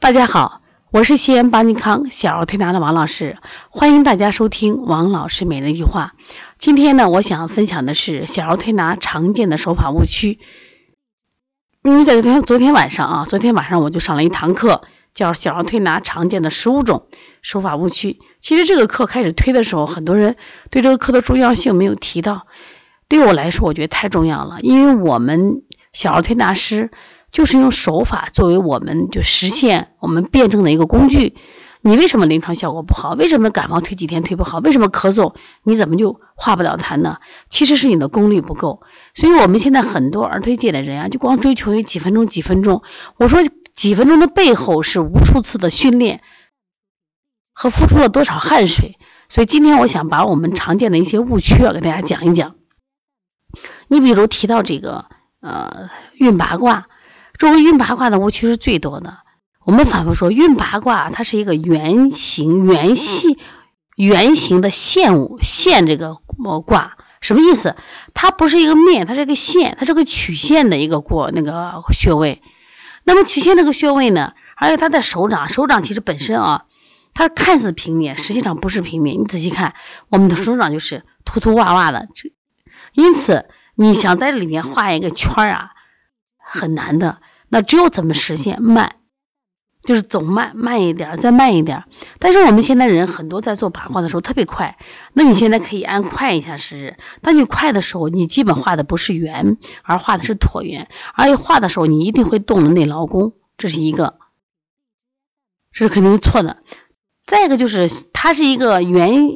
大家好，我是西安邦尼康小儿推拿的王老师，欢迎大家收听王老师每日一句话。今天呢，我想分享的是小儿推拿常见的手法误区。因为在昨天昨天晚上啊，昨天晚上我就上了一堂课，叫小儿推拿常见的十五种手法误区。其实这个课开始推的时候，很多人对这个课的重要性没有提到。对我来说，我觉得太重要了，因为我们小儿推拿师。就是用手法作为我们就实现我们辩证的一个工具。你为什么临床效果不好？为什么感冒推几天推不好？为什么咳嗽你怎么就化不了痰呢？其实是你的功力不够。所以我们现在很多儿推界的人啊，就光追求于几分钟几分钟。我说几分钟的背后是无数次的训练和付出了多少汗水。所以今天我想把我们常见的一些误区啊，给大家讲一讲。你比如提到这个呃运八卦。这个运八卦的误区是最多的。我们反复说，运八卦它是一个圆形、圆细、圆形的线物线这个卦，什么意思？它不是一个面，它是一个线，它是个曲线的一个过那个穴位。那么曲线这个穴位呢，而且它的手掌，手掌其实本身啊，它看似平面，实际上不是平面。你仔细看，我们的手掌就是凸凸洼洼的。这因此，你想在里面画一个圈儿啊，很难的。那只有怎么实现慢，就是走慢慢一点，再慢一点。但是我们现在人很多在做八卦的时候特别快，那你现在可以按快一下试试。当你快的时候，你基本画的不是圆，而画的是椭圆，而且画的时候你一定会动的内劳宫，这是一个，这是肯定是错的。再一个就是它是一个圆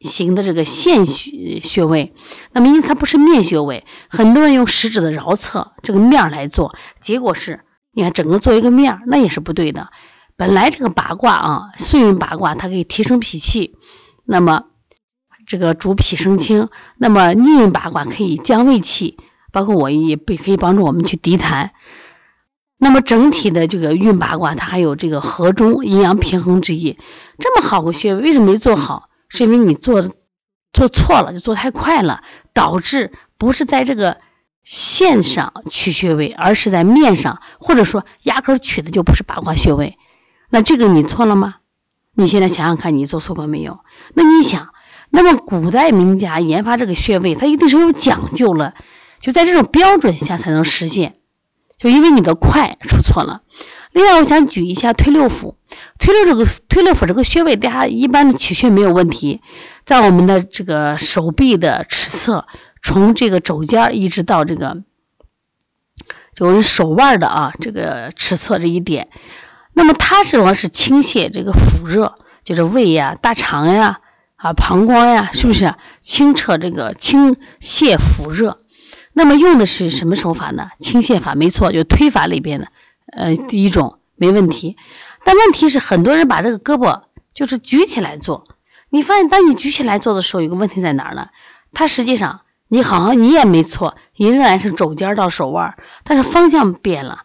行的这个线穴穴位，那么因为它不是面穴位，很多人用食指的桡侧这个面来做，结果是。你看，整个做一个面儿，那也是不对的。本来这个八卦啊，顺运八卦，它可以提升脾气，那么这个主脾生清；那么逆运八卦可以降胃气，包括我也不可以帮助我们去涤痰。那么整体的这个运八卦，它还有这个和中阴阳平衡之意。这么好个穴位，为什么没做好？是因为你做做错了，就做太快了，导致不是在这个。线上取穴位，而是在面上，或者说压根取的就不是八卦穴位，那这个你错了吗？你现在想想看，你做错过没有？那你想，那么古代名家研发这个穴位，它一定是有讲究了，就在这种标准下才能实现。就因为你的快出错了。另外，我想举一下推六腑，推六这个推六腑这个穴位，大家一般的取穴没有问题，在我们的这个手臂的尺侧。从这个肘尖一直到这个，就是手腕的啊，这个尺侧这一点，那么它主要是清泻这个腑热，就是胃呀、大肠呀、啊膀胱呀，是不是清澈这个清泻腑热？那么用的是什么手法呢？清泻法没错，就推法里边的呃第一种没问题。但问题是很多人把这个胳膊就是举起来做，你发现当你举起来做的时候，有个问题在哪儿呢？它实际上。你好像你也没错，你仍然是肘尖到手腕，但是方向变了。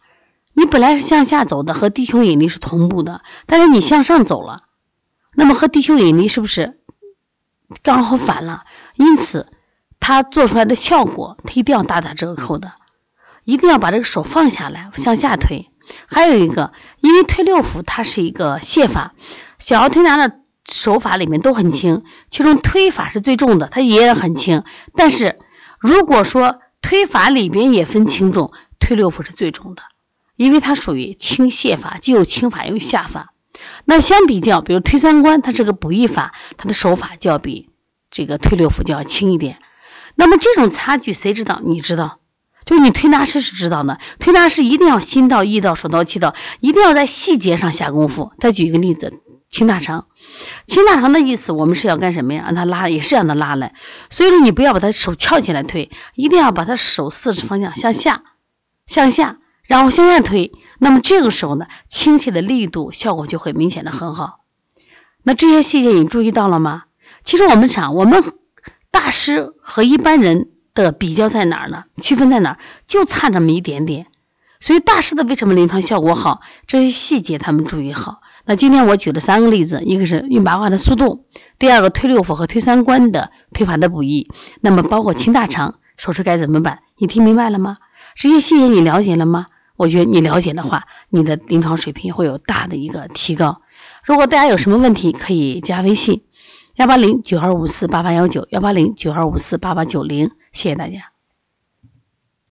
你本来是向下走的，和地球引力是同步的，但是你向上走了，那么和地球引力是不是刚好反了？因此，它做出来的效果，它一定要大打折扣的，一定要把这个手放下来，向下推。还有一个，因为推六腑它是一个泻法，小儿推拿的。手法里面都很轻，其中推法是最重的，它也很轻。但是如果说推法里边也分轻重，推六腑是最重的，因为它属于轻泻法，既有轻法又有下法。那相比较，比如推三关，它是个补益法，它的手法就要比这个推六腑就要轻一点。那么这种差距谁知道？你知道？就你推拿师是知道的。推拿师一定要心到、意到、手到、气到，一定要在细节上下功夫。再举一个例子。清大肠，清大肠的意思，我们是要干什么呀？让他拉，也是让他拉来。所以说，你不要把他手翘起来推，一定要把他手四指方向向下，向下，然后向下推。那么这个时候呢，倾泻的力度效果就会明显的很好。那这些细节你注意到了吗？其实我们想，我们大师和一般人的比较在哪儿呢？区分在哪儿？就差这么一点点。所以大师的为什么临床效果好？这些细节他们注意好。那今天我举了三个例子，一个是运八卦的速度，第二个推六腑和推三关的推法的补益，那么包括清大肠手势该怎么办？你听明白了吗？这些细节你了解了吗？我觉得你了解的话，你的临床水平会有大的一个提高。如果大家有什么问题，可以加微信幺八零九二五四八八幺九幺八零九二五四八八九零，谢谢大家。